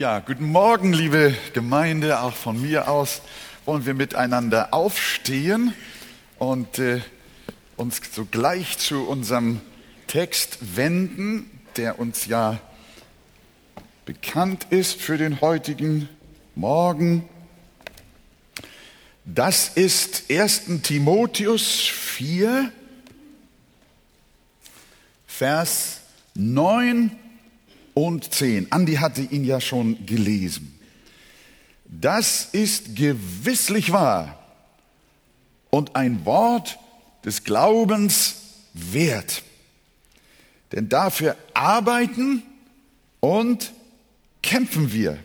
Ja, guten Morgen, liebe Gemeinde. Auch von mir aus wollen wir miteinander aufstehen und äh, uns sogleich zu unserem Text wenden, der uns ja bekannt ist für den heutigen Morgen. Das ist 1. Timotheus 4, Vers 9 und 10. Andi hatte ihn ja schon gelesen. Das ist gewisslich wahr und ein Wort des Glaubens wert. Denn dafür arbeiten und kämpfen wir,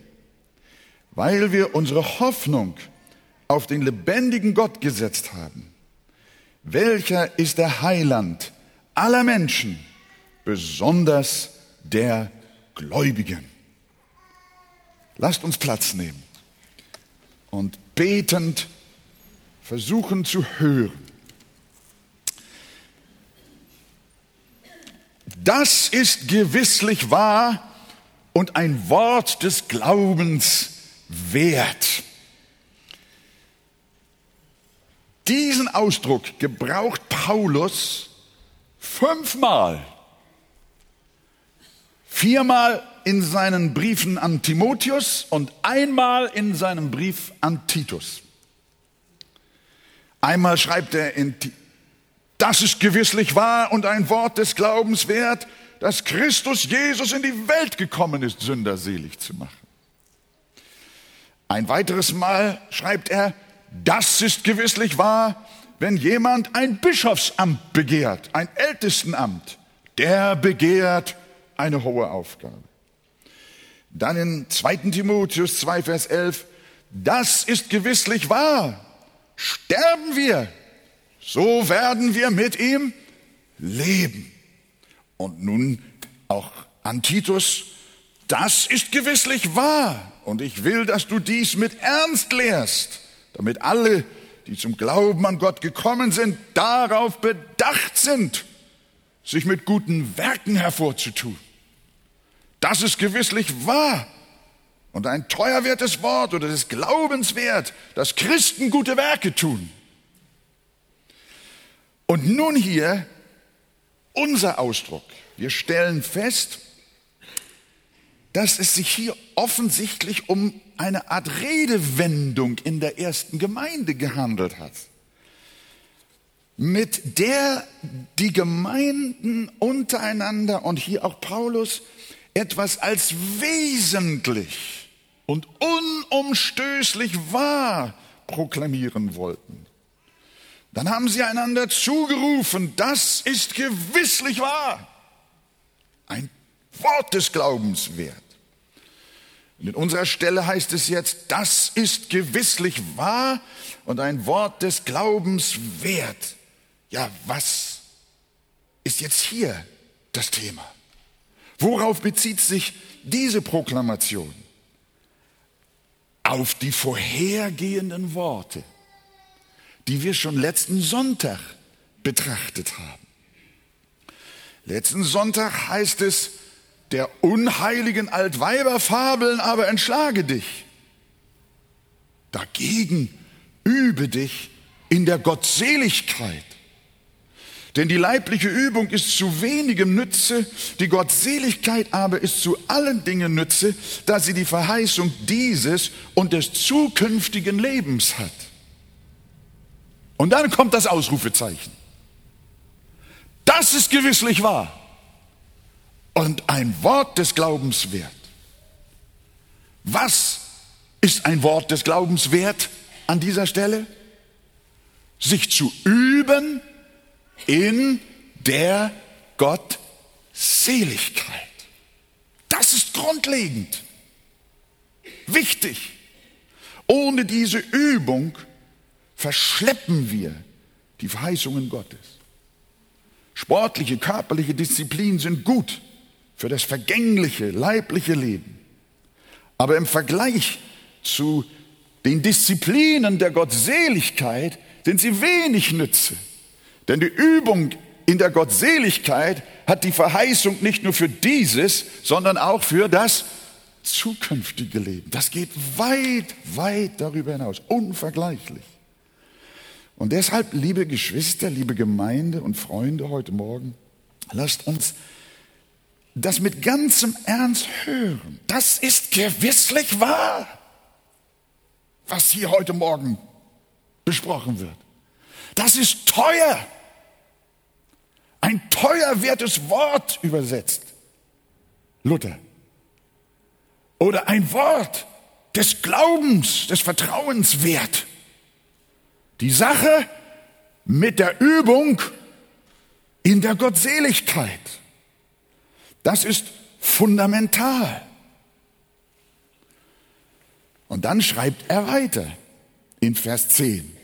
weil wir unsere Hoffnung auf den lebendigen Gott gesetzt haben. Welcher ist der Heiland aller Menschen, besonders der Gläubigen. Lasst uns Platz nehmen und betend versuchen zu hören. Das ist gewisslich wahr und ein Wort des Glaubens wert. Diesen Ausdruck gebraucht Paulus fünfmal Viermal in seinen Briefen an Timotheus und einmal in seinem Brief an Titus. Einmal schreibt er in, das ist gewisslich wahr und ein Wort des Glaubens wert, dass Christus Jesus in die Welt gekommen ist, Sünder selig zu machen. Ein weiteres Mal schreibt er, das ist gewisslich wahr, wenn jemand ein Bischofsamt begehrt, ein Ältestenamt, der begehrt eine hohe Aufgabe. Dann in 2. Timotheus 2, Vers 11, das ist gewisslich wahr. Sterben wir, so werden wir mit ihm leben. Und nun auch an Titus, das ist gewisslich wahr. Und ich will, dass du dies mit Ernst lehrst, damit alle, die zum Glauben an Gott gekommen sind, darauf bedacht sind, sich mit guten Werken hervorzutun. Das ist gewisslich wahr und ein teuerwertes Wort oder des Glaubens wert, dass Christen gute Werke tun. Und nun hier unser Ausdruck. Wir stellen fest, dass es sich hier offensichtlich um eine Art Redewendung in der ersten Gemeinde gehandelt hat mit der die Gemeinden untereinander und hier auch Paulus etwas als wesentlich und unumstößlich wahr proklamieren wollten. Dann haben sie einander zugerufen, das ist gewisslich wahr. Ein Wort des Glaubens wert. Und in unserer Stelle heißt es jetzt, das ist gewisslich wahr und ein Wort des Glaubens wert. Ja, was ist jetzt hier das Thema? Worauf bezieht sich diese Proklamation? Auf die vorhergehenden Worte, die wir schon letzten Sonntag betrachtet haben. Letzten Sonntag heißt es, der unheiligen Altweiberfabeln aber entschlage dich. Dagegen übe dich in der Gottseligkeit. Denn die leibliche Übung ist zu wenigem Nütze, die Gottseligkeit aber ist zu allen Dingen Nütze, da sie die Verheißung dieses und des zukünftigen Lebens hat. Und dann kommt das Ausrufezeichen. Das ist gewisslich wahr und ein Wort des Glaubens wert. Was ist ein Wort des Glaubens wert an dieser Stelle? Sich zu üben, in der Gottseligkeit. Das ist grundlegend, wichtig. Ohne diese Übung verschleppen wir die Verheißungen Gottes. Sportliche, körperliche Disziplinen sind gut für das vergängliche, leibliche Leben. Aber im Vergleich zu den Disziplinen der Gottseligkeit sind sie wenig nütze. Denn die Übung in der Gottseligkeit hat die Verheißung nicht nur für dieses, sondern auch für das zukünftige Leben. Das geht weit, weit darüber hinaus, unvergleichlich. Und deshalb, liebe Geschwister, liebe Gemeinde und Freunde heute Morgen, lasst uns das mit ganzem Ernst hören. Das ist gewisslich wahr, was hier heute Morgen besprochen wird. Das ist teuer. Ein teuer wertes Wort übersetzt. Luther. Oder ein Wort des Glaubens, des Vertrauens wert. Die Sache mit der Übung in der Gottseligkeit. Das ist fundamental. Und dann schreibt er weiter in Vers 10.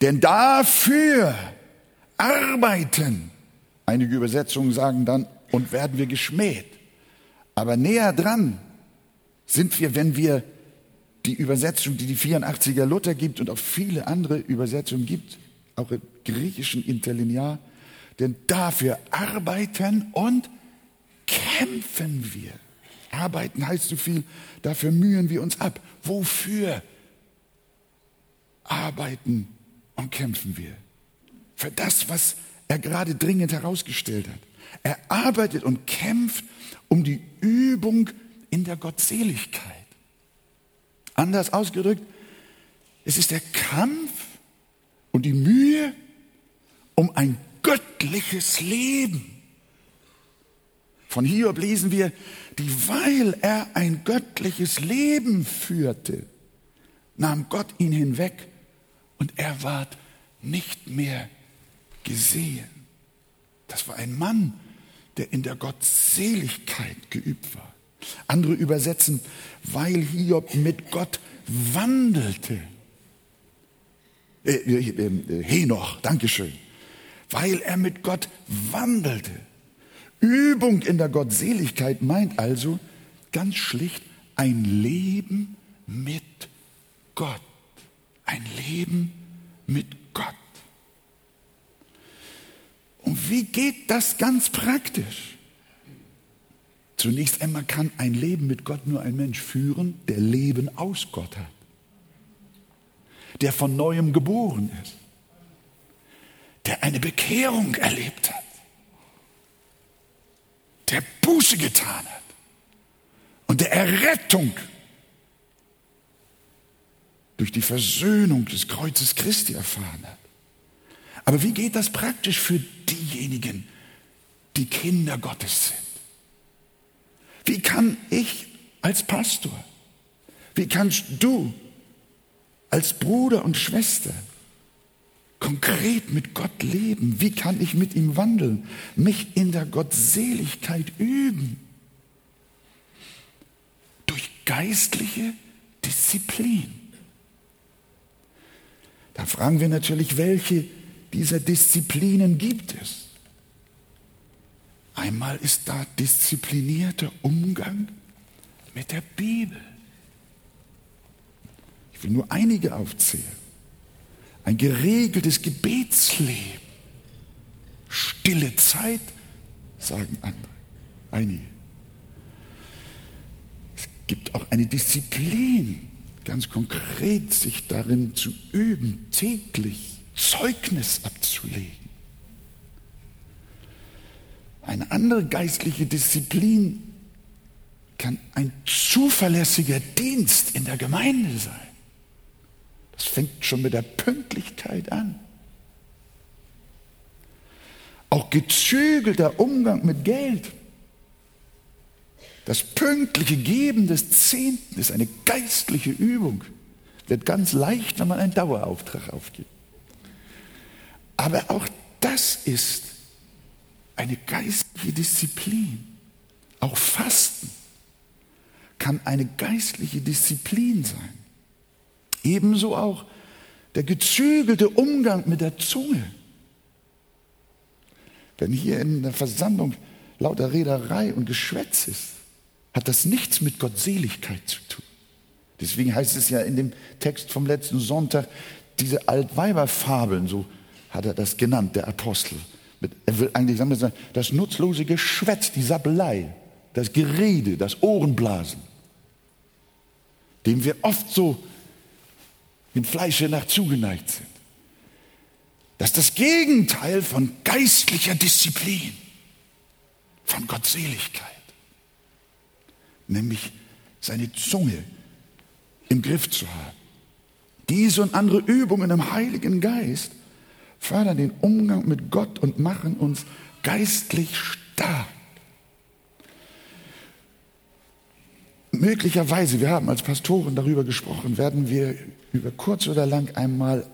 Denn dafür arbeiten, einige Übersetzungen sagen dann, und werden wir geschmäht. Aber näher dran sind wir, wenn wir die Übersetzung, die die 84er Luther gibt und auch viele andere Übersetzungen gibt, auch im griechischen Interlinear, denn dafür arbeiten und kämpfen wir. Arbeiten heißt so viel, dafür mühen wir uns ab. Wofür arbeiten und kämpfen wir? Für das, was er gerade dringend herausgestellt hat. Er arbeitet und kämpft um die Übung in der Gottseligkeit. Anders ausgedrückt, es ist der Kampf und die Mühe um ein göttliches Leben. Von Hiob lesen wir, dieweil er ein göttliches Leben führte, nahm Gott ihn hinweg und er ward nicht mehr gesehen. Das war ein Mann, der in der Gottseligkeit geübt war. Andere übersetzen, weil Hiob mit Gott wandelte. Äh, äh, äh, Henoch, Dankeschön. Weil er mit Gott wandelte. Übung in der Gottseligkeit meint also ganz schlicht ein Leben mit Gott. Ein Leben mit Gott. Und wie geht das ganz praktisch? Zunächst einmal kann ein Leben mit Gott nur ein Mensch führen, der Leben aus Gott hat, der von neuem geboren ist, der eine Bekehrung erlebt hat, der Buße getan hat und der Errettung durch die Versöhnung des Kreuzes Christi erfahren hat. Aber wie geht das praktisch für diejenigen, die Kinder Gottes sind? Wie kann ich als Pastor, wie kannst du als Bruder und Schwester konkret mit Gott leben? Wie kann ich mit ihm wandeln? Mich in der Gottseligkeit üben? Durch geistliche Disziplin. Da fragen wir natürlich, welche dieser Disziplinen gibt es? Einmal ist da disziplinierter Umgang mit der Bibel. Ich will nur einige aufzählen. Ein geregeltes Gebetsleben. Stille Zeit, sagen andere. Einige. Es gibt auch eine Disziplin, ganz konkret sich darin zu üben, täglich Zeugnis abzulegen. Eine andere geistliche Disziplin kann ein zuverlässiger Dienst in der Gemeinde sein. Das fängt schon mit der Pünktlichkeit an. Auch gezügelter Umgang mit Geld. Das pünktliche Geben des Zehnten ist eine geistliche Übung. Wird ganz leicht, wenn man einen Dauerauftrag aufgibt. Aber auch das ist eine geistliche Disziplin. Auch Fasten kann eine geistliche Disziplin sein. Ebenso auch der gezügelte Umgang mit der Zunge. Wenn hier in der Versammlung lauter Rederei und Geschwätz ist, hat das nichts mit Gottseligkeit zu tun. Deswegen heißt es ja in dem Text vom letzten Sonntag, diese Altweiberfabeln, so hat er das genannt, der Apostel. Er will eigentlich sagen, das nutzlose Geschwätz, die Sabbelei, das Gerede, das Ohrenblasen. dem wir oft so in Fleische nach zugeneigt sind. Das ist das Gegenteil von geistlicher Disziplin, von Gottseligkeit, nämlich seine Zunge im Griff zu haben. Diese und andere Übungen im Heiligen Geist fördern den Umgang mit Gott und machen uns geistlich stark. Möglicherweise, wir haben als Pastoren darüber gesprochen, werden wir über kurz oder lang einmal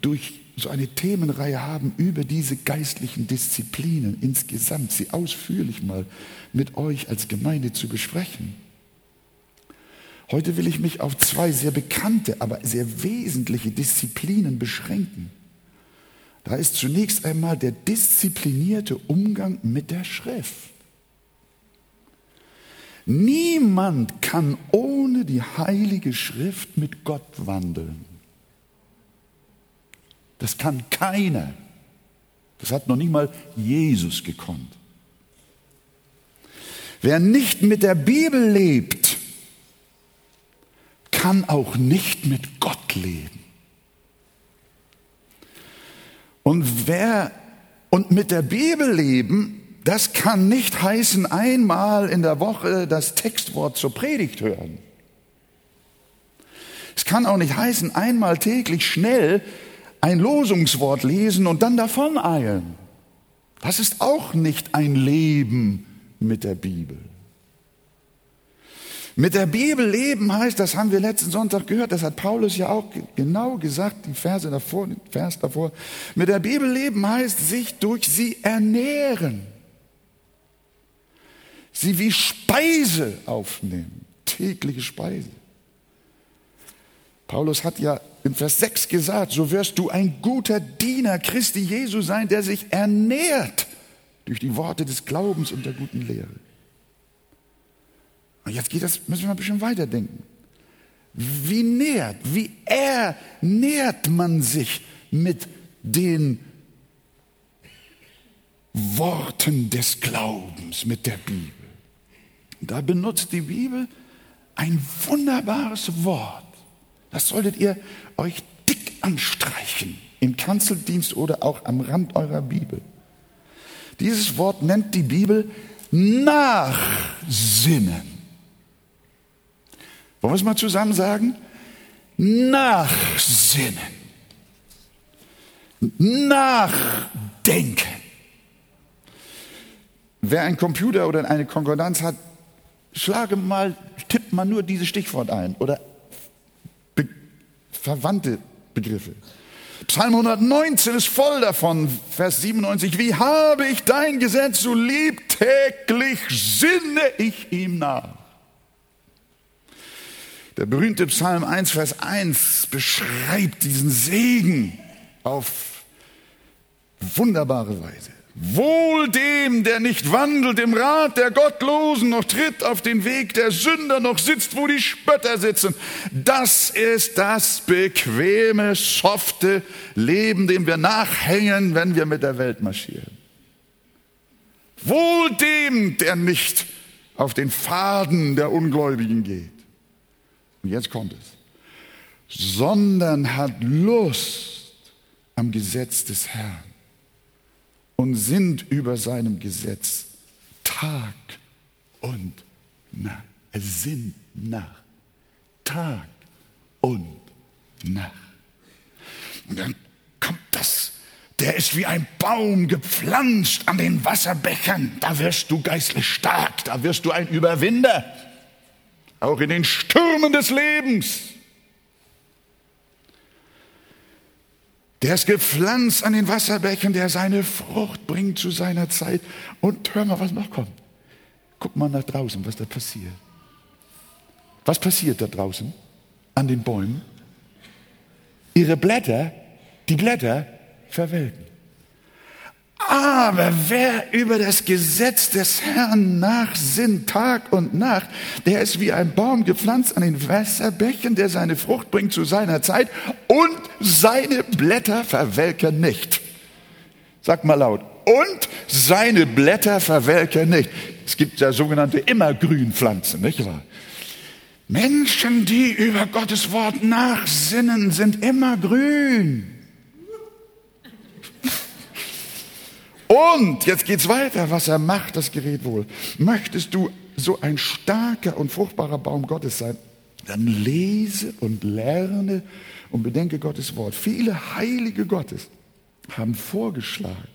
durch so eine Themenreihe haben über diese geistlichen Disziplinen insgesamt, sie ausführlich mal mit euch als Gemeinde zu besprechen. Heute will ich mich auf zwei sehr bekannte, aber sehr wesentliche Disziplinen beschränken. Da ist zunächst einmal der disziplinierte Umgang mit der Schrift. Niemand kann ohne die heilige Schrift mit Gott wandeln. Das kann keiner. Das hat noch nicht mal Jesus gekonnt. Wer nicht mit der Bibel lebt, kann auch nicht mit Gott leben. Und wer und mit der Bibel leben, das kann nicht heißen, einmal in der Woche das Textwort zur Predigt hören. Es kann auch nicht heißen, einmal täglich schnell ein Losungswort lesen und dann davon eilen. Das ist auch nicht ein Leben mit der Bibel. Mit der Bibel leben heißt, das haben wir letzten Sonntag gehört, das hat Paulus ja auch genau gesagt, die Verse davor, Vers davor. Mit der Bibel leben heißt, sich durch sie ernähren sie wie Speise aufnehmen, tägliche Speise. Paulus hat ja in Vers 6 gesagt, so wirst du ein guter Diener Christi Jesu sein, der sich ernährt durch die Worte des Glaubens und der guten Lehre. Und jetzt geht das, müssen wir ein bisschen weiterdenken. Wie nährt, wie ernährt man sich mit den Worten des Glaubens, mit der Bibel? Da benutzt die Bibel ein wunderbares Wort. Das solltet ihr euch dick anstreichen, im Kanzeldienst oder auch am Rand eurer Bibel. Dieses Wort nennt die Bibel Nachsinnen. Wollen wir es mal zusammen sagen? Nachsinnen. Nachdenken. Wer einen Computer oder eine Konkordanz hat, schlage mal, tippt mal nur dieses Stichwort ein oder verwandte Begriffe. Psalm 119 ist voll davon, Vers 97. Wie habe ich dein Gesetz so lieb, täglich sinne ich ihm nach. Der berühmte Psalm 1, Vers 1 beschreibt diesen Segen auf wunderbare Weise. Wohl dem, der nicht wandelt im Rat der Gottlosen, noch tritt auf den Weg der Sünder, noch sitzt, wo die Spötter sitzen. Das ist das bequeme, softe Leben, dem wir nachhängen, wenn wir mit der Welt marschieren. Wohl dem, der nicht auf den Faden der Ungläubigen geht. Und jetzt kommt es. Sondern hat Lust am Gesetz des Herrn und sind über seinem Gesetz Tag und Nacht. Sind nach. Tag und Nacht. Und dann kommt das. Der ist wie ein Baum gepflanzt an den Wasserbächern. Da wirst du geistlich stark, da wirst du ein Überwinder. Auch in den Stürmen des Lebens. Der ist gepflanzt an den Wasserbächen, der seine Frucht bringt zu seiner Zeit. Und hör mal, was noch kommt. Guck mal nach draußen, was da passiert. Was passiert da draußen an den Bäumen? Ihre Blätter, die Blätter verwelken. Aber wer über das Gesetz des Herrn nachsinnt Tag und Nacht, der ist wie ein Baum gepflanzt an den Wasserbächen, der seine Frucht bringt zu seiner Zeit und seine Blätter verwelken nicht. Sag mal laut. Und seine Blätter verwelken nicht. Es gibt ja sogenannte Immergrünpflanzen, nicht wahr? Menschen, die über Gottes Wort nachsinnen, sind immer grün. Und jetzt geht's weiter, was er macht, das gerät wohl. Möchtest du so ein starker und fruchtbarer Baum Gottes sein, dann lese und lerne und bedenke Gottes Wort. Viele Heilige Gottes haben vorgeschlagen,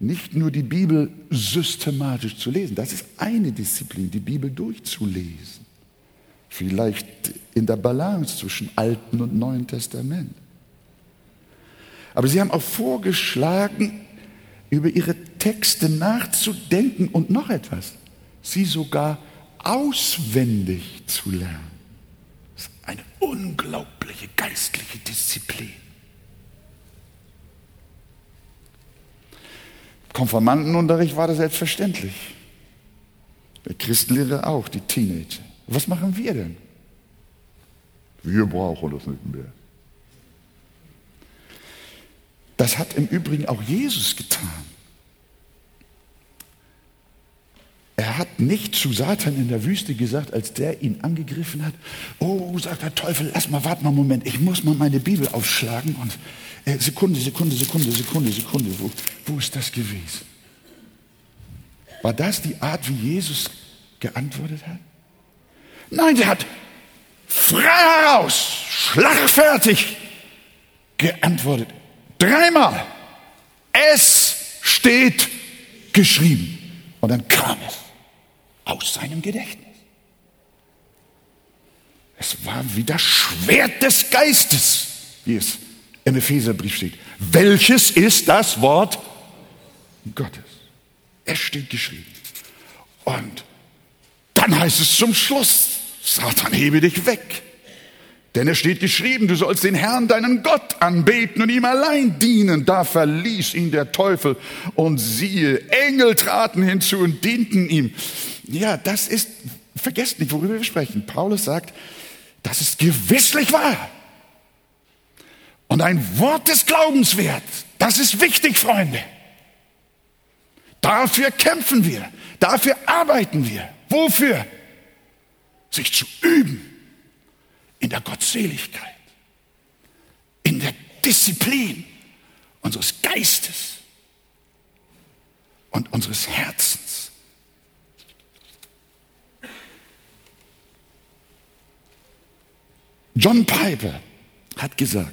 nicht nur die Bibel systematisch zu lesen, das ist eine Disziplin, die Bibel durchzulesen. Vielleicht in der Balance zwischen Alten und Neuen Testament. Aber sie haben auch vorgeschlagen, über ihre Texte nachzudenken und noch etwas, sie sogar auswendig zu lernen. Das ist eine unglaubliche geistliche Disziplin. Konformantenunterricht war das selbstverständlich. Der Christenlehrer auch, die Teenager. Was machen wir denn? Wir brauchen das nicht mehr. Das hat im Übrigen auch Jesus getan. Er hat nicht zu Satan in der Wüste gesagt, als der ihn angegriffen hat, oh, sagt der Teufel, lass mal, warte mal einen Moment, ich muss mal meine Bibel aufschlagen und äh, Sekunde, Sekunde, Sekunde, Sekunde, Sekunde, wo, wo ist das gewesen? War das die Art, wie Jesus geantwortet hat? Nein, der hat frei heraus, schlagfertig geantwortet. Dreimal. Es steht geschrieben. Und dann kam es aus seinem Gedächtnis. Es war wie das Schwert des Geistes, wie es im Epheserbrief steht. Welches ist das Wort Gottes? Es steht geschrieben. Und dann heißt es zum Schluss, Satan hebe dich weg. Denn es steht geschrieben, du sollst den Herrn, deinen Gott, anbeten und ihm allein dienen. Da verließ ihn der Teufel und siehe, Engel traten hinzu und dienten ihm. Ja, das ist, vergesst nicht, worüber wir sprechen. Paulus sagt, das ist gewisslich wahr. Und ein Wort des Glaubens wert. Das ist wichtig, Freunde. Dafür kämpfen wir. Dafür arbeiten wir. Wofür? Sich zu üben in der Gottseligkeit, in der Disziplin unseres Geistes und unseres Herzens. John Piper hat gesagt,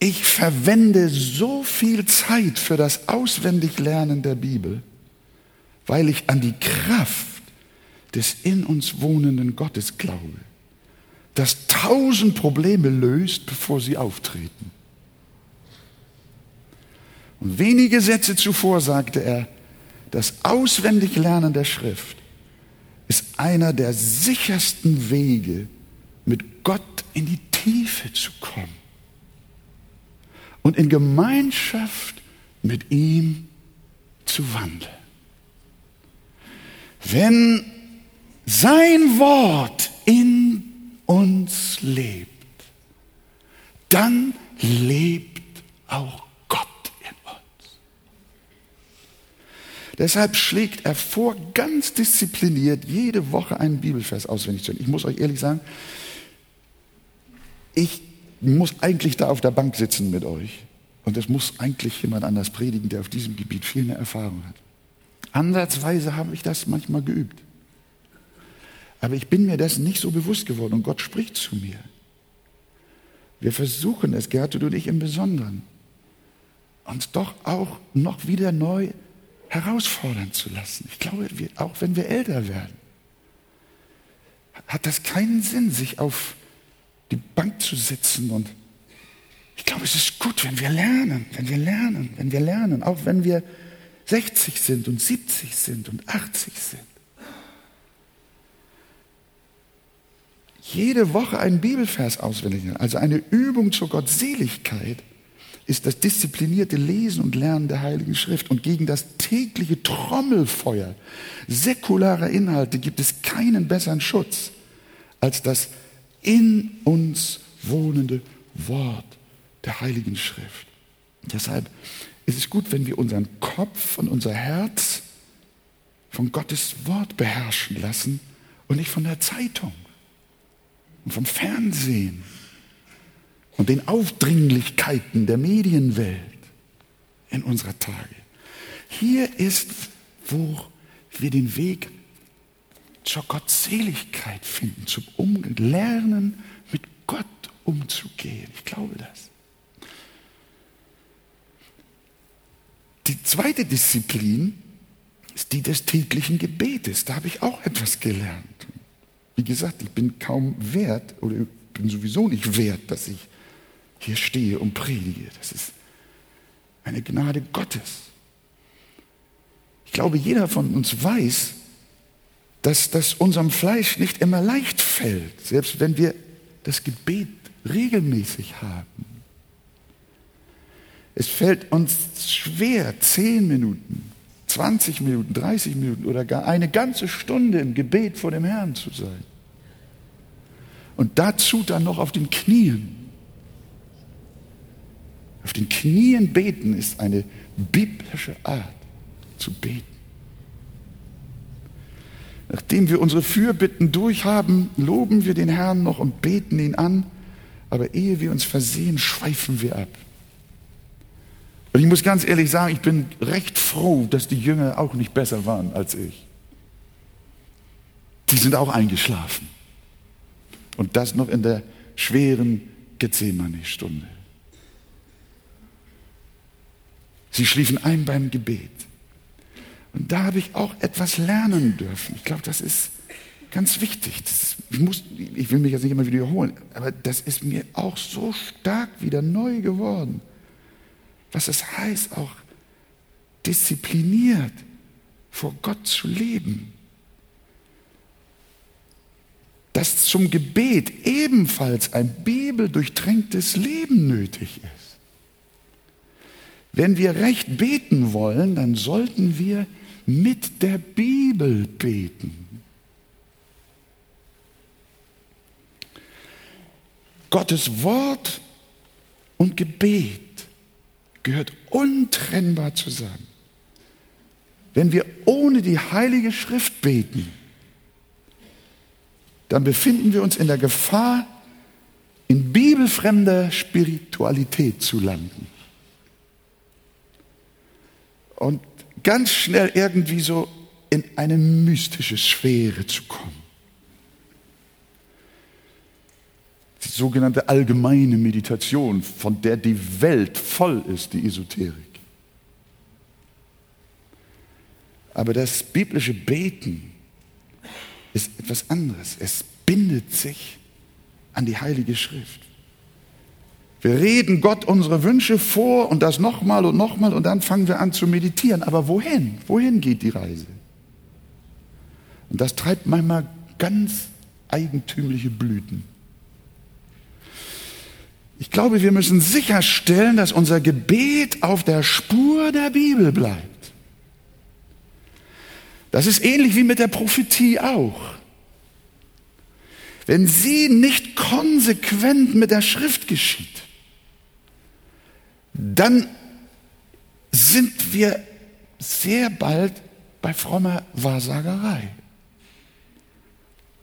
ich verwende so viel Zeit für das Auswendiglernen der Bibel, weil ich an die Kraft des in uns wohnenden Gottes glaube das tausend Probleme löst, bevor sie auftreten. Und wenige Sätze zuvor sagte er, das Auswendiglernen der Schrift ist einer der sichersten Wege, mit Gott in die Tiefe zu kommen und in Gemeinschaft mit ihm zu wandeln. Wenn sein Wort uns lebt, dann lebt auch Gott in uns. Deshalb schlägt er vor, ganz diszipliniert jede Woche einen Bibelvers auswendig zu hören. Ich muss euch ehrlich sagen, ich muss eigentlich da auf der Bank sitzen mit euch. Und es muss eigentlich jemand anders predigen, der auf diesem Gebiet viel mehr Erfahrung hat. Ansatzweise habe ich das manchmal geübt. Aber ich bin mir dessen nicht so bewusst geworden und Gott spricht zu mir. Wir versuchen es, Gertrud und ich im Besonderen, uns doch auch noch wieder neu herausfordern zu lassen. Ich glaube, wir, auch wenn wir älter werden, hat das keinen Sinn, sich auf die Bank zu setzen und ich glaube, es ist gut, wenn wir lernen, wenn wir lernen, wenn wir lernen, auch wenn wir 60 sind und 70 sind und 80 sind. Jede Woche einen Bibelvers auswendig lernen, also eine Übung zur Gottseligkeit, ist das disziplinierte Lesen und Lernen der Heiligen Schrift. Und gegen das tägliche Trommelfeuer säkularer Inhalte gibt es keinen besseren Schutz als das in uns wohnende Wort der Heiligen Schrift. Deshalb ist es gut, wenn wir unseren Kopf und unser Herz von Gottes Wort beherrschen lassen und nicht von der Zeitung und vom Fernsehen und den Aufdringlichkeiten der Medienwelt in unserer Tage. Hier ist, wo wir den Weg zur Gottseligkeit finden, zum Umgehen, lernen, mit Gott umzugehen. Ich glaube das. Die zweite Disziplin ist die des täglichen Gebetes. Da habe ich auch etwas gelernt. Wie gesagt, ich bin kaum wert oder bin sowieso nicht wert, dass ich hier stehe und predige. Das ist eine Gnade Gottes. Ich glaube, jeder von uns weiß, dass das unserem Fleisch nicht immer leicht fällt, selbst wenn wir das Gebet regelmäßig haben. Es fällt uns schwer, zehn Minuten, 20 Minuten, 30 Minuten oder gar eine ganze Stunde im Gebet vor dem Herrn zu sein. Und dazu dann noch auf den Knien. Auf den Knien beten ist eine biblische Art zu beten. Nachdem wir unsere Fürbitten durchhaben, loben wir den Herrn noch und beten ihn an, aber ehe wir uns versehen, schweifen wir ab. Und ich muss ganz ehrlich sagen, ich bin recht froh, dass die Jünger auch nicht besser waren als ich. Die sind auch eingeschlafen. Und das noch in der schweren Gethsemane-Stunde. Sie schliefen ein beim Gebet. Und da habe ich auch etwas lernen dürfen. Ich glaube, das ist ganz wichtig. Ist, ich, muss, ich will mich jetzt nicht immer wiederholen, aber das ist mir auch so stark wieder neu geworden was es heißt, auch diszipliniert vor Gott zu leben. Dass zum Gebet ebenfalls ein bibeldurchtränktes Leben nötig ist. Wenn wir recht beten wollen, dann sollten wir mit der Bibel beten. Gottes Wort und Gebet gehört untrennbar zusammen. Wenn wir ohne die Heilige Schrift beten, dann befinden wir uns in der Gefahr, in bibelfremder Spiritualität zu landen. Und ganz schnell irgendwie so in eine mystische Sphäre zu kommen. Die sogenannte allgemeine Meditation, von der die Welt voll ist, die Esoterik. Aber das biblische Beten ist etwas anderes. Es bindet sich an die Heilige Schrift. Wir reden Gott unsere Wünsche vor und das nochmal und nochmal und dann fangen wir an zu meditieren. Aber wohin? Wohin geht die Reise? Und das treibt manchmal ganz eigentümliche Blüten. Ich glaube, wir müssen sicherstellen, dass unser Gebet auf der Spur der Bibel bleibt. Das ist ähnlich wie mit der Prophetie auch. Wenn sie nicht konsequent mit der Schrift geschieht, dann sind wir sehr bald bei frommer Wahrsagerei.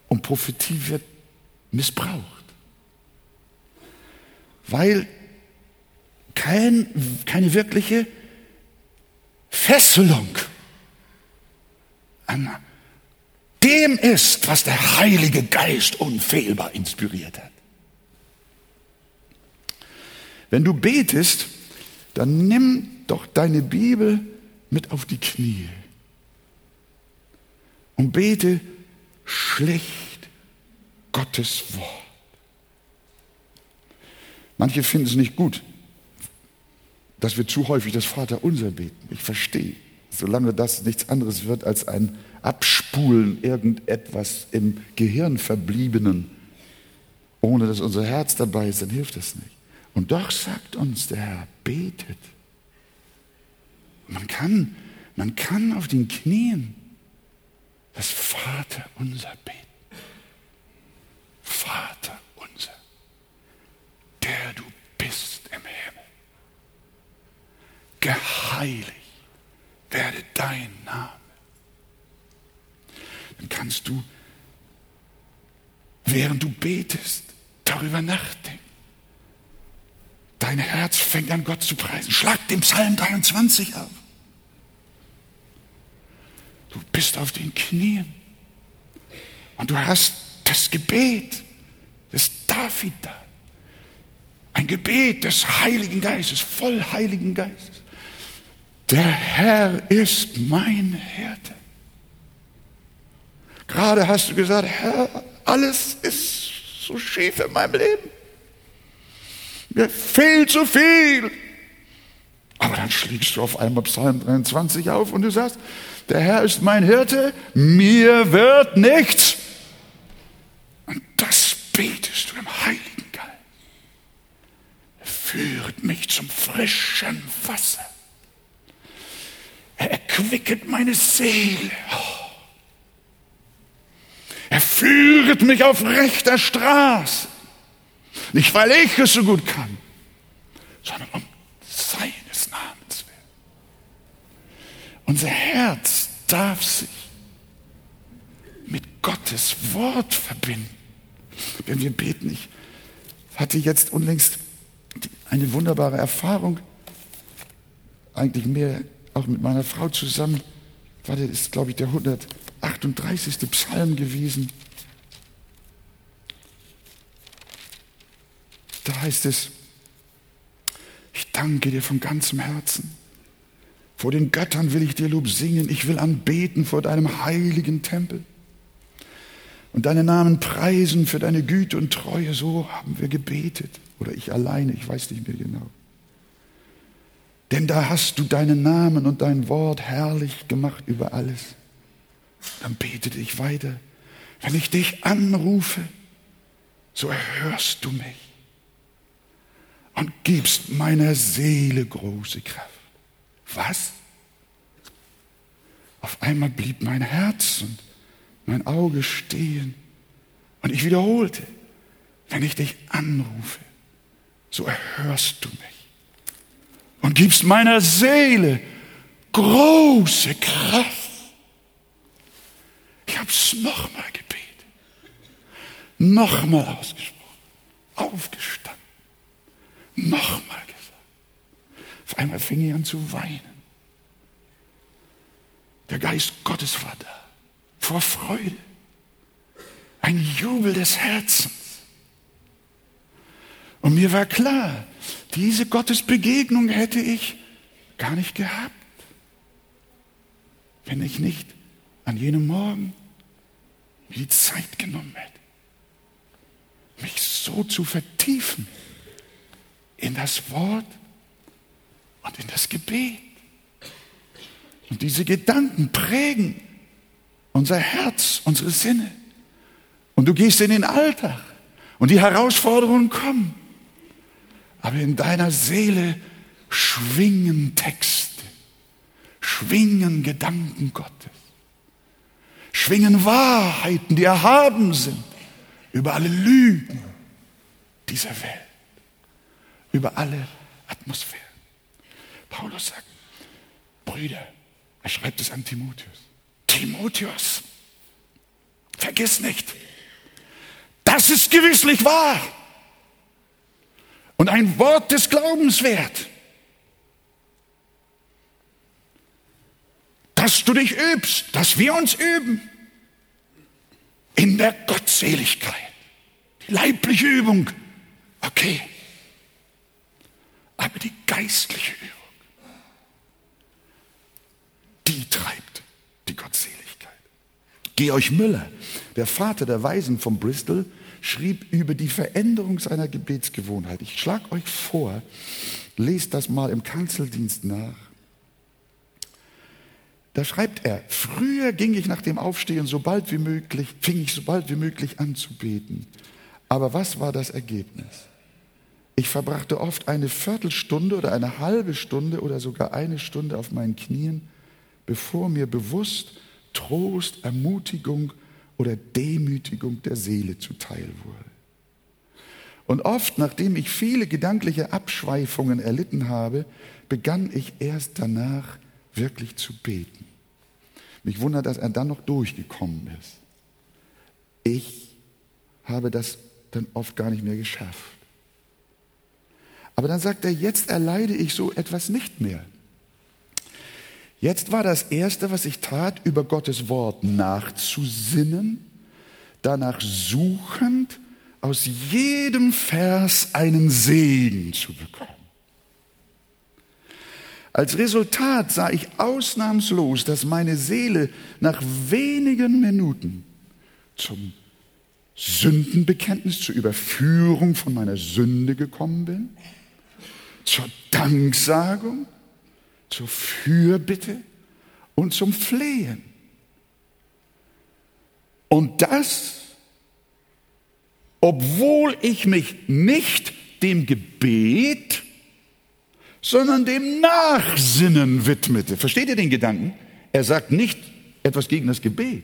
Und Prophetie wird missbraucht weil kein, keine wirkliche Fesselung an dem ist, was der Heilige Geist unfehlbar inspiriert hat. Wenn du betest, dann nimm doch deine Bibel mit auf die Knie und bete schlecht Gottes Wort. Manche finden es nicht gut, dass wir zu häufig das Vaterunser beten. Ich verstehe, solange das nichts anderes wird als ein Abspulen irgendetwas im Gehirn verbliebenen, ohne dass unser Herz dabei ist, dann hilft das nicht. Und doch sagt uns der Herr, betet. Man kann, man kann auf den Knien das Vaterunser beten. Vater der du bist im Himmel. Geheiligt werde dein Name. Dann kannst du während du betest, darüber nachdenken. Dein Herz fängt an, Gott zu preisen. Schlag den Psalm 23 auf. Du bist auf den Knien und du hast das Gebet des David da. Ein Gebet des Heiligen Geistes, voll Heiligen Geistes. Der Herr ist mein Hirte. Gerade hast du gesagt, Herr, alles ist so schief in meinem Leben. Mir fehlt so viel. Aber dann schlägst du auf einmal Psalm 23 auf und du sagst, der Herr ist mein Hirte, mir wird nichts. Und das betest du im Heiligen Geist. Er führt mich zum frischen Wasser. Er erquicket meine Seele. Er führet mich auf rechter Straße. Nicht, weil ich es so gut kann, sondern um seines Namens willen. Unser Herz darf sich mit Gottes Wort verbinden. Wenn wir beten, ich hatte jetzt unlängst eine wunderbare Erfahrung, eigentlich mehr auch mit meiner Frau zusammen, war das ist, glaube ich, der 138. Psalm gewesen. Da heißt es, ich danke dir von ganzem Herzen. Vor den Göttern will ich dir Lob singen, ich will anbeten vor deinem heiligen Tempel und deinen Namen preisen für deine Güte und Treue. So haben wir gebetet. Oder ich alleine, ich weiß nicht mehr genau. Denn da hast du deinen Namen und dein Wort herrlich gemacht über alles. Dann betete ich weiter. Wenn ich dich anrufe, so erhörst du mich und gibst meiner Seele große Kraft. Was? Auf einmal blieb mein Herz und mein Auge stehen und ich wiederholte, wenn ich dich anrufe, so erhörst du mich gibst meiner Seele große Kraft. Ich habe es nochmal gebetet, nochmal ausgesprochen, aufgestanden, nochmal gesagt. Auf einmal fing ich an zu weinen. Der Geist Gottes war da, vor Freude, ein Jubel des Herzens. Und mir war klar, diese Gottesbegegnung hätte ich gar nicht gehabt, wenn ich nicht an jenem Morgen die Zeit genommen hätte, mich so zu vertiefen in das Wort und in das Gebet. Und diese Gedanken prägen unser Herz, unsere Sinne. Und du gehst in den Alltag und die Herausforderungen kommen. Aber in deiner Seele schwingen Texte, schwingen Gedanken Gottes, schwingen Wahrheiten, die erhaben sind über alle Lügen dieser Welt, über alle Atmosphären. Paulus sagt, Brüder, er schreibt es an Timotheus. Timotheus, vergiss nicht, das ist gewisslich wahr und ein Wort des Glaubens wert. Dass du dich übst, dass wir uns üben in der Gottseligkeit. Die leibliche Übung, okay. Aber die geistliche Übung, die treibt die Gottseligkeit. Georg Müller, der Vater der Weisen von Bristol, schrieb über die Veränderung seiner Gebetsgewohnheit. Ich schlage euch vor, lest das mal im Kanzeldienst nach. Da schreibt er, früher ging ich nach dem Aufstehen so bald wie möglich, fing ich so bald wie möglich an zu beten. Aber was war das Ergebnis? Ich verbrachte oft eine Viertelstunde oder eine halbe Stunde oder sogar eine Stunde auf meinen Knien, bevor mir bewusst Trost, Ermutigung oder Demütigung der Seele zuteil wurde. Und oft, nachdem ich viele gedankliche Abschweifungen erlitten habe, begann ich erst danach wirklich zu beten. Mich wundert, dass er dann noch durchgekommen ist. Ich habe das dann oft gar nicht mehr geschafft. Aber dann sagt er, jetzt erleide ich so etwas nicht mehr. Jetzt war das Erste, was ich tat, über Gottes Wort nachzusinnen, danach suchend, aus jedem Vers einen Segen zu bekommen. Als Resultat sah ich ausnahmslos, dass meine Seele nach wenigen Minuten zum Sündenbekenntnis, zur Überführung von meiner Sünde gekommen bin, zur Danksagung, zur Fürbitte und zum Flehen. Und das, obwohl ich mich nicht dem Gebet sondern dem Nachsinnen widmete. Versteht ihr den Gedanken? Er sagt nicht etwas gegen das Gebet.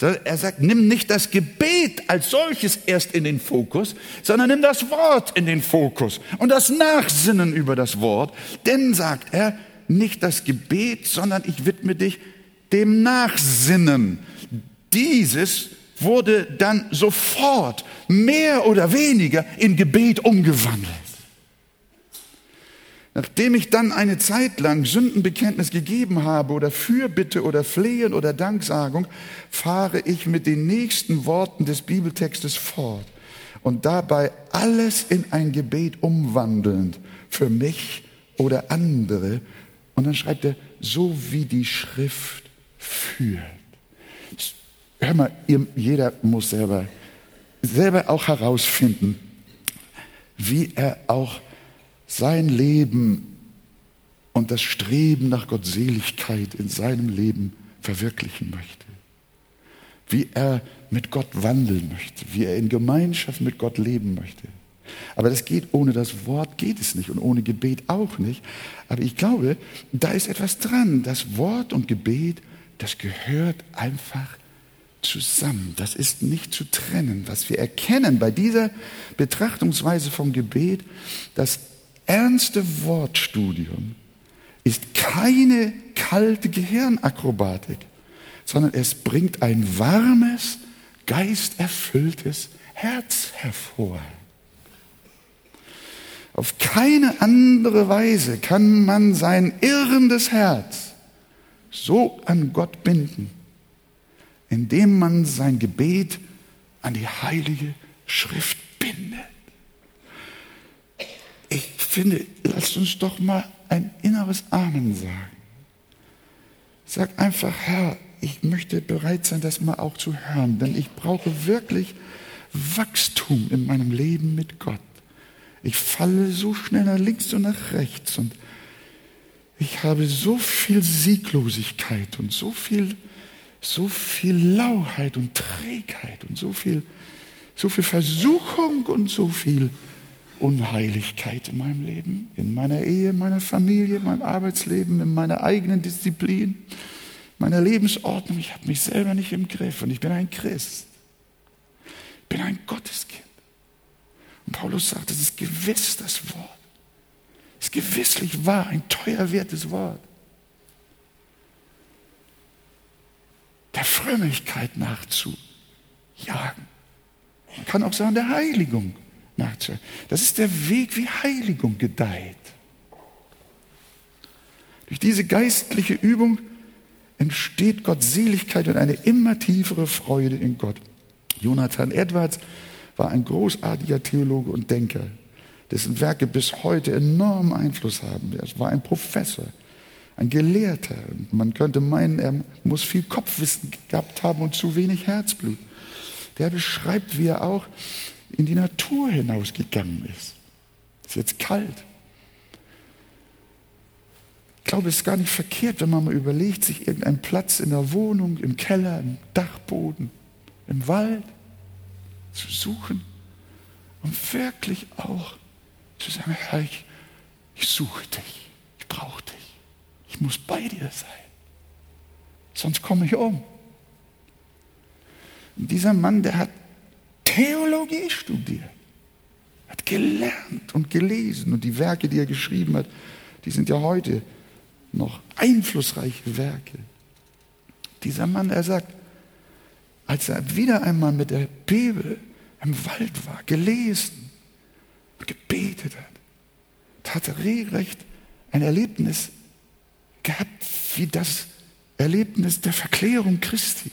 Er sagt, nimm nicht das Gebet als solches erst in den Fokus, sondern nimm das Wort in den Fokus und das Nachsinnen über das Wort. Denn, sagt er, nicht das Gebet, sondern ich widme dich dem Nachsinnen. Dieses wurde dann sofort mehr oder weniger in Gebet umgewandelt. Nachdem ich dann eine Zeit lang Sündenbekenntnis gegeben habe oder Fürbitte oder Flehen oder Danksagung, fahre ich mit den nächsten Worten des Bibeltextes fort und dabei alles in ein Gebet umwandelnd für mich oder andere. Und dann schreibt er, so wie die Schrift führt. Hör mal, jeder muss selber, selber auch herausfinden, wie er auch sein Leben und das Streben nach Gottseligkeit in seinem Leben verwirklichen möchte. Wie er mit Gott wandeln möchte, wie er in Gemeinschaft mit Gott leben möchte. Aber das geht ohne das Wort geht es nicht und ohne Gebet auch nicht. Aber ich glaube, da ist etwas dran. Das Wort und Gebet, das gehört einfach zusammen. Das ist nicht zu trennen. Was wir erkennen bei dieser Betrachtungsweise vom Gebet, dass ernste Wortstudium ist keine kalte Gehirnakrobatik, sondern es bringt ein warmes, geisterfülltes Herz hervor. Auf keine andere Weise kann man sein irrendes Herz so an Gott binden, indem man sein Gebet an die heilige Schrift bindet ich finde, lasst uns doch mal ein inneres Amen sagen. Sag einfach, Herr, ich möchte bereit sein, das mal auch zu hören, denn ich brauche wirklich Wachstum in meinem Leben mit Gott. Ich falle so schnell nach links und nach rechts und ich habe so viel Sieglosigkeit und so viel, so viel Lauheit und Trägheit und so viel, so viel Versuchung und so viel Unheiligkeit in meinem Leben, in meiner Ehe, in meiner Familie, in meinem Arbeitsleben, in meiner eigenen Disziplin, meiner Lebensordnung. Ich habe mich selber nicht im Griff und ich bin ein Christ. Ich bin ein Gotteskind. Und Paulus sagt, es ist gewiss das Wort. Es ist gewisslich wahr, ein teuer wertes Wort. Der Frömmigkeit nachzujagen. Man kann auch sagen, der Heiligung nachzujagen. Das ist der Weg, wie Heiligung gedeiht. Durch diese geistliche Übung entsteht Gottseligkeit und eine immer tiefere Freude in Gott. Jonathan Edwards war ein großartiger Theologe und Denker, dessen Werke bis heute enormen Einfluss haben. Er war ein Professor, ein Gelehrter. Und man könnte meinen, er muss viel Kopfwissen gehabt haben und zu wenig Herzblut. Der beschreibt, wie er auch in die Natur hinausgegangen ist. Es ist jetzt kalt. Ich glaube, es ist gar nicht verkehrt, wenn man mal überlegt, sich irgendeinen Platz in der Wohnung, im Keller, im Dachboden, im Wald zu suchen und wirklich auch zu sagen, Herr, ich, ich suche dich, ich brauche dich, ich muss bei dir sein, sonst komme ich um. Und dieser Mann, der hat Theologie studiert, hat gelernt und gelesen und die Werke, die er geschrieben hat, die sind ja heute noch einflussreiche Werke. Dieser Mann, er sagt, als er wieder einmal mit der Bibel im Wald war, gelesen und gebetet hat, hat er regelrecht ein Erlebnis gehabt wie das Erlebnis der Verklärung Christi.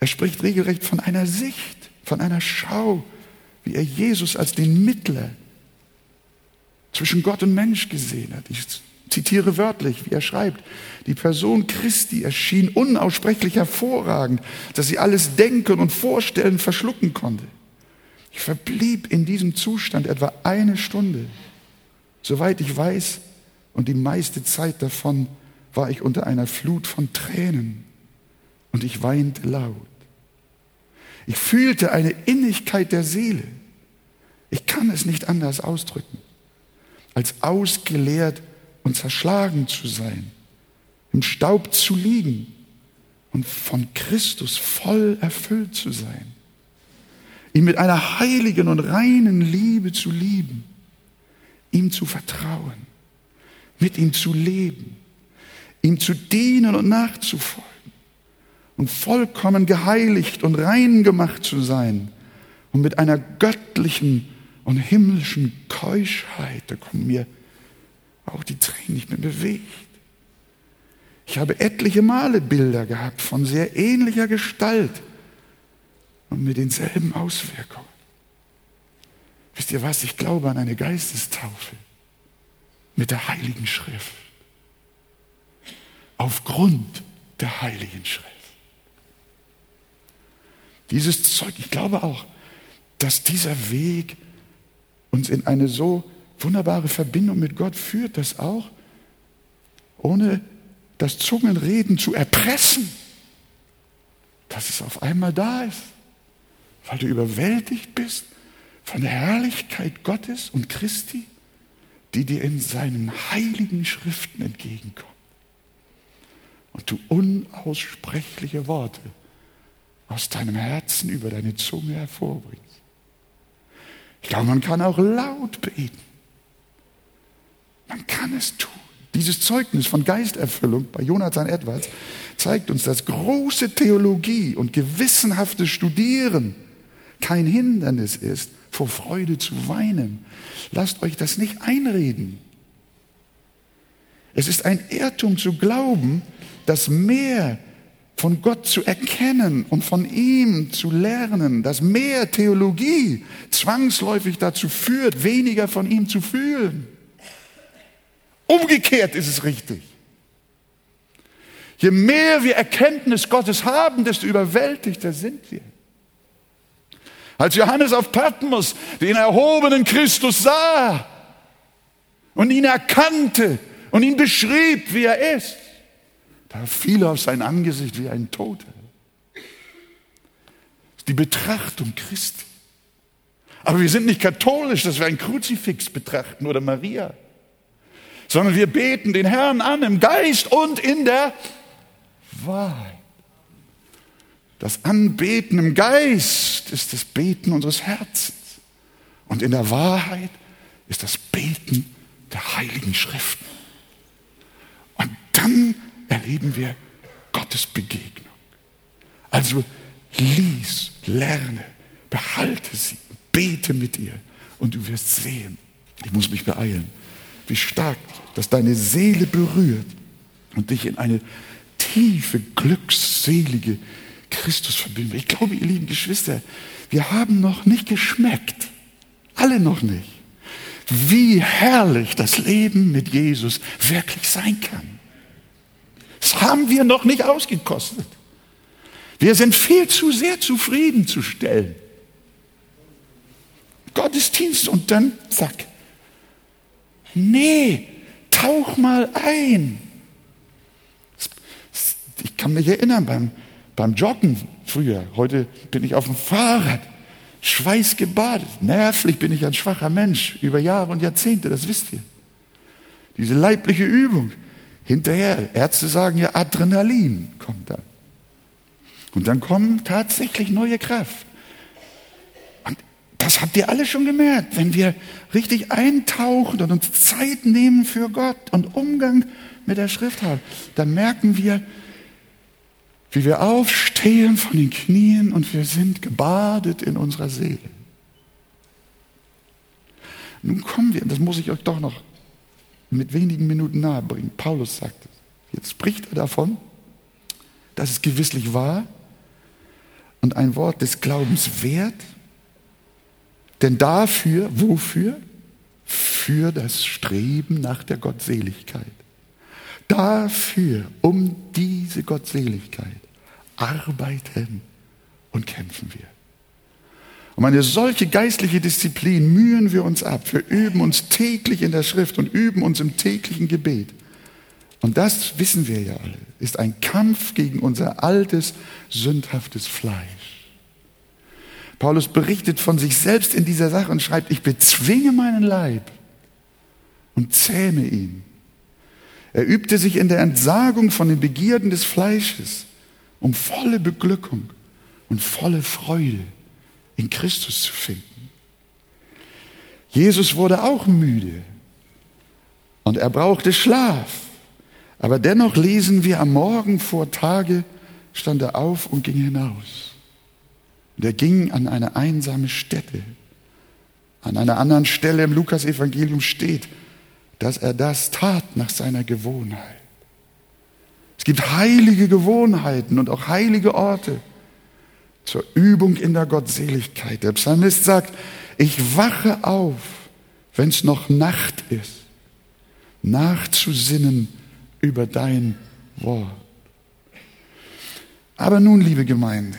Er spricht regelrecht von einer Sicht, von einer Schau, wie er Jesus als den Mittler zwischen Gott und Mensch gesehen hat. Ich zitiere wörtlich, wie er schreibt, die Person Christi erschien unaussprechlich hervorragend, dass sie alles denken und vorstellen verschlucken konnte. Ich verblieb in diesem Zustand etwa eine Stunde. Soweit ich weiß, und die meiste Zeit davon war ich unter einer Flut von Tränen und ich weinte laut. Ich fühlte eine Innigkeit der Seele. Ich kann es nicht anders ausdrücken, als ausgeleert und zerschlagen zu sein, im Staub zu liegen und von Christus voll erfüllt zu sein, ihn mit einer heiligen und reinen Liebe zu lieben, ihm zu vertrauen, mit ihm zu leben, ihm zu dienen und nachzufolgen und vollkommen geheiligt und rein gemacht zu sein und mit einer göttlichen und himmlischen Keuschheit, da kommen mir auch die Tränen, ich bin bewegt. Ich habe etliche Male Bilder gehabt von sehr ähnlicher Gestalt und mit denselben Auswirkungen. Wisst ihr was? Ich glaube an eine Geistestaufe mit der Heiligen Schrift. Aufgrund der Heiligen Schrift. Dieses Zeug, ich glaube auch, dass dieser Weg uns in eine so wunderbare Verbindung mit Gott führt, dass auch ohne das Zungenreden zu erpressen, dass es auf einmal da ist, weil du überwältigt bist von der Herrlichkeit Gottes und Christi, die dir in seinen heiligen Schriften entgegenkommt. Und du unaussprechliche Worte aus deinem Herzen über deine Zunge hervorbringst. Ich glaube, man kann auch laut beten. Man kann es tun. Dieses Zeugnis von Geisterfüllung bei Jonathan Edwards zeigt uns, dass große Theologie und gewissenhaftes Studieren kein Hindernis ist, vor Freude zu weinen. Lasst euch das nicht einreden. Es ist ein Irrtum zu glauben, dass mehr von Gott zu erkennen und von ihm zu lernen, dass mehr Theologie zwangsläufig dazu führt, weniger von ihm zu fühlen. Umgekehrt ist es richtig. Je mehr wir Erkenntnis Gottes haben, desto überwältigter sind wir. Als Johannes auf Patmos den erhobenen Christus sah und ihn erkannte und ihn beschrieb, wie er ist, da fiel auf sein Angesicht wie ein Toter. Die Betrachtung Christi. Aber wir sind nicht katholisch, dass wir ein Kruzifix betrachten oder Maria sondern wir beten den Herrn an im Geist und in der Wahrheit. Das Anbeten im Geist ist das Beten unseres Herzens. Und in der Wahrheit ist das Beten der Heiligen Schriften. Und dann erleben wir Gottes Begegnung. Also lies, lerne, behalte sie, bete mit ihr und du wirst sehen. Ich muss mich beeilen wie stark das deine Seele berührt und dich in eine tiefe, glückselige Christusverbindung. Ich glaube, ihr lieben Geschwister, wir haben noch nicht geschmeckt, alle noch nicht, wie herrlich das Leben mit Jesus wirklich sein kann. Das haben wir noch nicht ausgekostet. Wir sind viel zu sehr zufriedenzustellen. Gottesdienst und dann zack. Nee, tauch mal ein. Ich kann mich erinnern beim, beim Joggen früher. Heute bin ich auf dem Fahrrad, schweißgebadet. Nervlich bin ich ein schwacher Mensch über Jahre und Jahrzehnte, das wisst ihr. Diese leibliche Übung. Hinterher, Ärzte sagen ja, Adrenalin kommt da. Und dann kommt tatsächlich neue Kraft. Das habt ihr alle schon gemerkt. Wenn wir richtig eintauchen und uns Zeit nehmen für Gott und Umgang mit der Schrift haben, dann merken wir, wie wir aufstehen von den Knien und wir sind gebadet in unserer Seele. Nun kommen wir, das muss ich euch doch noch mit wenigen Minuten nahebringen. Paulus sagt es. Jetzt spricht er davon, dass es gewisslich war und ein Wort des Glaubens wert. Denn dafür, wofür? Für das Streben nach der Gottseligkeit. Dafür, um diese Gottseligkeit, arbeiten und kämpfen wir. Um eine solche geistliche Disziplin mühen wir uns ab. Wir üben uns täglich in der Schrift und üben uns im täglichen Gebet. Und das wissen wir ja alle, ist ein Kampf gegen unser altes, sündhaftes Fleisch. Paulus berichtet von sich selbst in dieser Sache und schreibt, ich bezwinge meinen Leib und zähme ihn. Er übte sich in der Entsagung von den Begierden des Fleisches, um volle Beglückung und volle Freude in Christus zu finden. Jesus wurde auch müde und er brauchte Schlaf. Aber dennoch lesen wir am Morgen vor Tage stand er auf und ging hinaus. Und er ging an eine einsame Stätte. An einer anderen Stelle im Lukas-Evangelium steht, dass er das tat nach seiner Gewohnheit. Es gibt heilige Gewohnheiten und auch heilige Orte zur Übung in der Gottseligkeit. Der Psalmist sagt, ich wache auf, wenn es noch Nacht ist, nachzusinnen über dein Wort. Aber nun, liebe Gemeinde,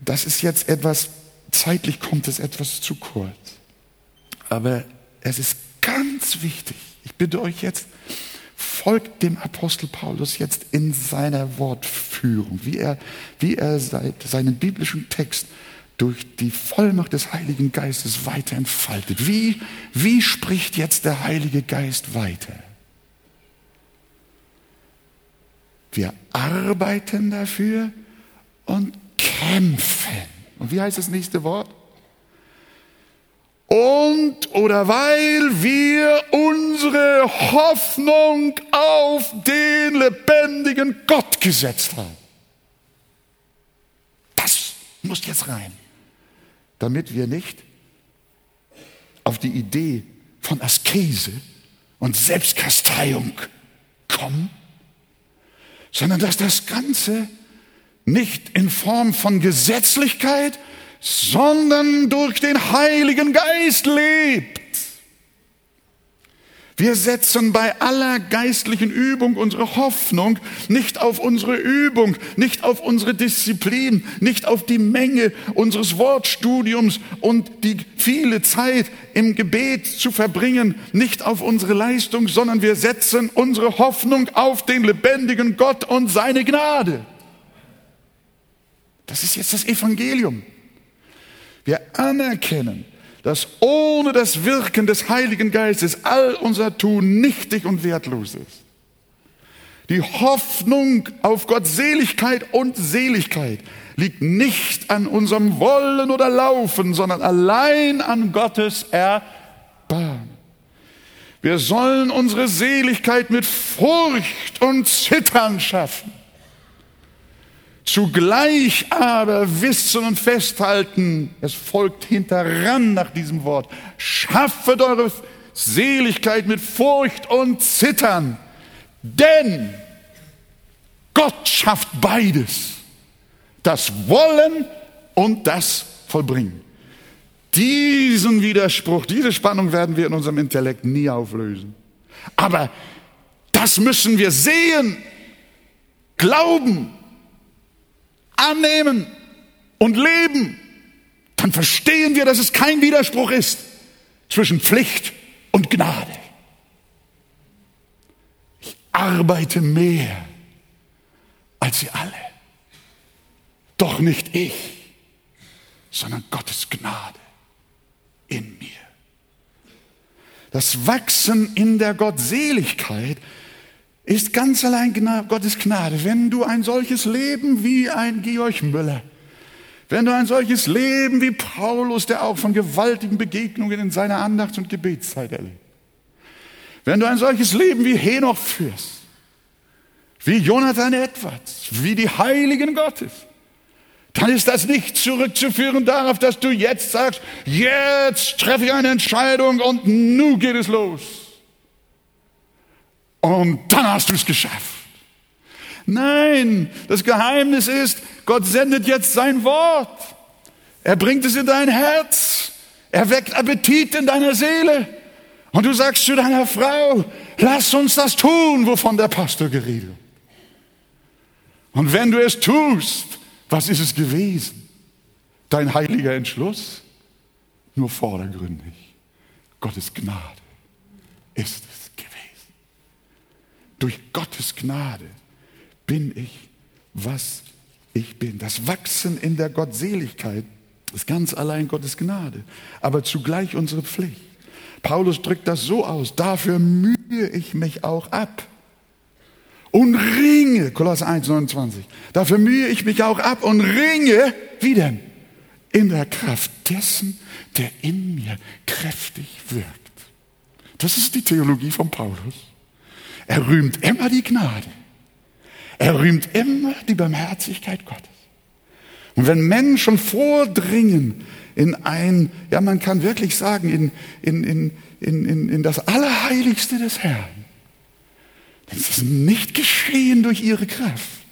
das ist jetzt etwas, zeitlich kommt es etwas zu kurz. Aber es ist ganz wichtig. Ich bitte euch jetzt, folgt dem Apostel Paulus jetzt in seiner Wortführung, wie er, wie er seinen biblischen Text durch die Vollmacht des Heiligen Geistes weiter entfaltet. Wie, wie spricht jetzt der Heilige Geist weiter? Wir arbeiten dafür und kämpfen. Und wie heißt das nächste Wort? Und oder weil wir unsere Hoffnung auf den lebendigen Gott gesetzt haben. Das muss jetzt rein, damit wir nicht auf die Idee von Askese und Selbstkasteiung kommen, sondern dass das Ganze nicht in Form von Gesetzlichkeit, sondern durch den Heiligen Geist lebt. Wir setzen bei aller geistlichen Übung unsere Hoffnung nicht auf unsere Übung, nicht auf unsere Disziplin, nicht auf die Menge unseres Wortstudiums und die viele Zeit im Gebet zu verbringen, nicht auf unsere Leistung, sondern wir setzen unsere Hoffnung auf den lebendigen Gott und seine Gnade. Das ist jetzt das Evangelium. Wir anerkennen, dass ohne das Wirken des Heiligen Geistes all unser Tun nichtig und wertlos ist. Die Hoffnung auf Gottseligkeit und Seligkeit liegt nicht an unserem Wollen oder Laufen, sondern allein an Gottes Erbarmen. Wir sollen unsere Seligkeit mit Furcht und Zittern schaffen. Zugleich aber wissen und festhalten, es folgt hinteran nach diesem Wort, schaffet eure Seligkeit mit Furcht und Zittern, denn Gott schafft beides, das Wollen und das Vollbringen. Diesen Widerspruch, diese Spannung werden wir in unserem Intellekt nie auflösen. Aber das müssen wir sehen, glauben annehmen und leben, dann verstehen wir, dass es kein Widerspruch ist zwischen Pflicht und Gnade. Ich arbeite mehr als sie alle. Doch nicht ich, sondern Gottes Gnade in mir. Das Wachsen in der Gottseligkeit ist ganz allein Gottes Gnade. Wenn du ein solches Leben wie ein Georg Müller, wenn du ein solches Leben wie Paulus, der auch von gewaltigen Begegnungen in seiner Andachts- und Gebetszeit erlebt, wenn du ein solches Leben wie Henoch führst, wie Jonathan Edwards, wie die Heiligen Gottes, dann ist das nicht zurückzuführen darauf, dass du jetzt sagst, jetzt treffe ich eine Entscheidung und nun geht es los. Und dann hast du es geschafft. Nein, das Geheimnis ist, Gott sendet jetzt sein Wort. Er bringt es in dein Herz. Er weckt Appetit in deiner Seele. Und du sagst zu deiner Frau, lass uns das tun, wovon der Pastor geredet hat. Und wenn du es tust, was ist es gewesen? Dein heiliger Entschluss? Nur vordergründig. Gottes Gnade ist es. Durch Gottes Gnade bin ich, was ich bin. Das Wachsen in der Gottseligkeit ist ganz allein Gottes Gnade, aber zugleich unsere Pflicht. Paulus drückt das so aus, dafür mühe ich mich auch ab und ringe, Kolosser 1, 29, dafür mühe ich mich auch ab und ringe, wie denn? In der Kraft dessen, der in mir kräftig wirkt. Das ist die Theologie von Paulus. Er rühmt immer die Gnade. Er rühmt immer die Barmherzigkeit Gottes. Und wenn Menschen vordringen in ein, ja man kann wirklich sagen, in, in, in, in, in das Allerheiligste des Herrn, dann ist es nicht geschehen durch ihre Kraft.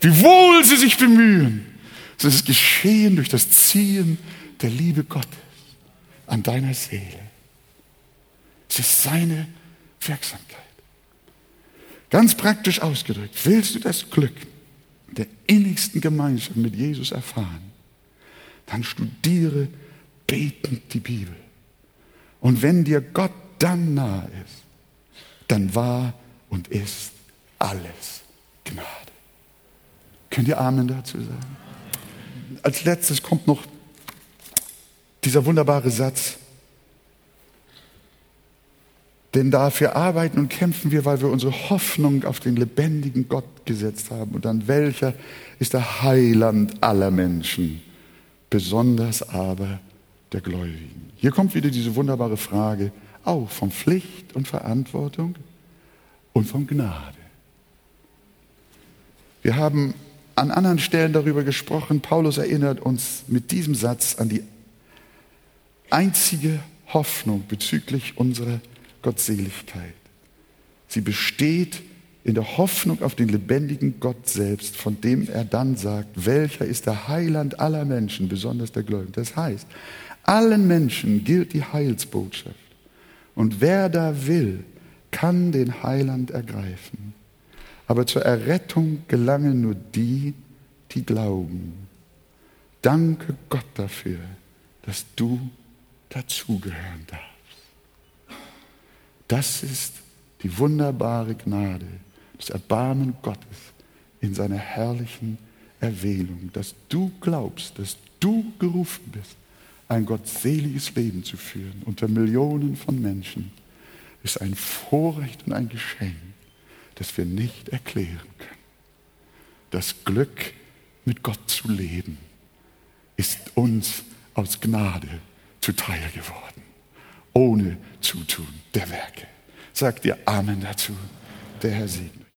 Wie wohl sie sich bemühen, es ist geschehen durch das Ziehen der Liebe Gottes an deiner Seele. Es ist seine Wirksamkeit. Ganz praktisch ausgedrückt, willst du das Glück der innigsten Gemeinschaft mit Jesus erfahren, dann studiere betend die Bibel. Und wenn dir Gott dann nahe ist, dann war und ist alles Gnade. Könnt ihr Amen dazu sagen? Als letztes kommt noch dieser wunderbare Satz. Denn dafür arbeiten und kämpfen wir, weil wir unsere Hoffnung auf den lebendigen Gott gesetzt haben. Und an welcher ist der Heiland aller Menschen, besonders aber der Gläubigen. Hier kommt wieder diese wunderbare Frage, auch von Pflicht und Verantwortung und von Gnade. Wir haben an anderen Stellen darüber gesprochen. Paulus erinnert uns mit diesem Satz an die einzige Hoffnung bezüglich unserer Gottseligkeit. Sie besteht in der Hoffnung auf den lebendigen Gott selbst, von dem er dann sagt, welcher ist der Heiland aller Menschen, besonders der Gläubigen. Das heißt, allen Menschen gilt die Heilsbotschaft. Und wer da will, kann den Heiland ergreifen. Aber zur Errettung gelangen nur die, die glauben. Danke Gott dafür, dass du dazugehören darfst. Das ist die wunderbare Gnade, das Erbarmen Gottes in seiner herrlichen Erwählung, dass du glaubst, dass du gerufen bist, ein gottseliges Leben zu führen unter Millionen von Menschen ist ein Vorrecht und ein Geschenk, das wir nicht erklären können. Das Glück, mit Gott zu leben, ist uns aus Gnade zuteil geworden, ohne Zutun der Werke. Sagt ihr Amen dazu, der Herr segne.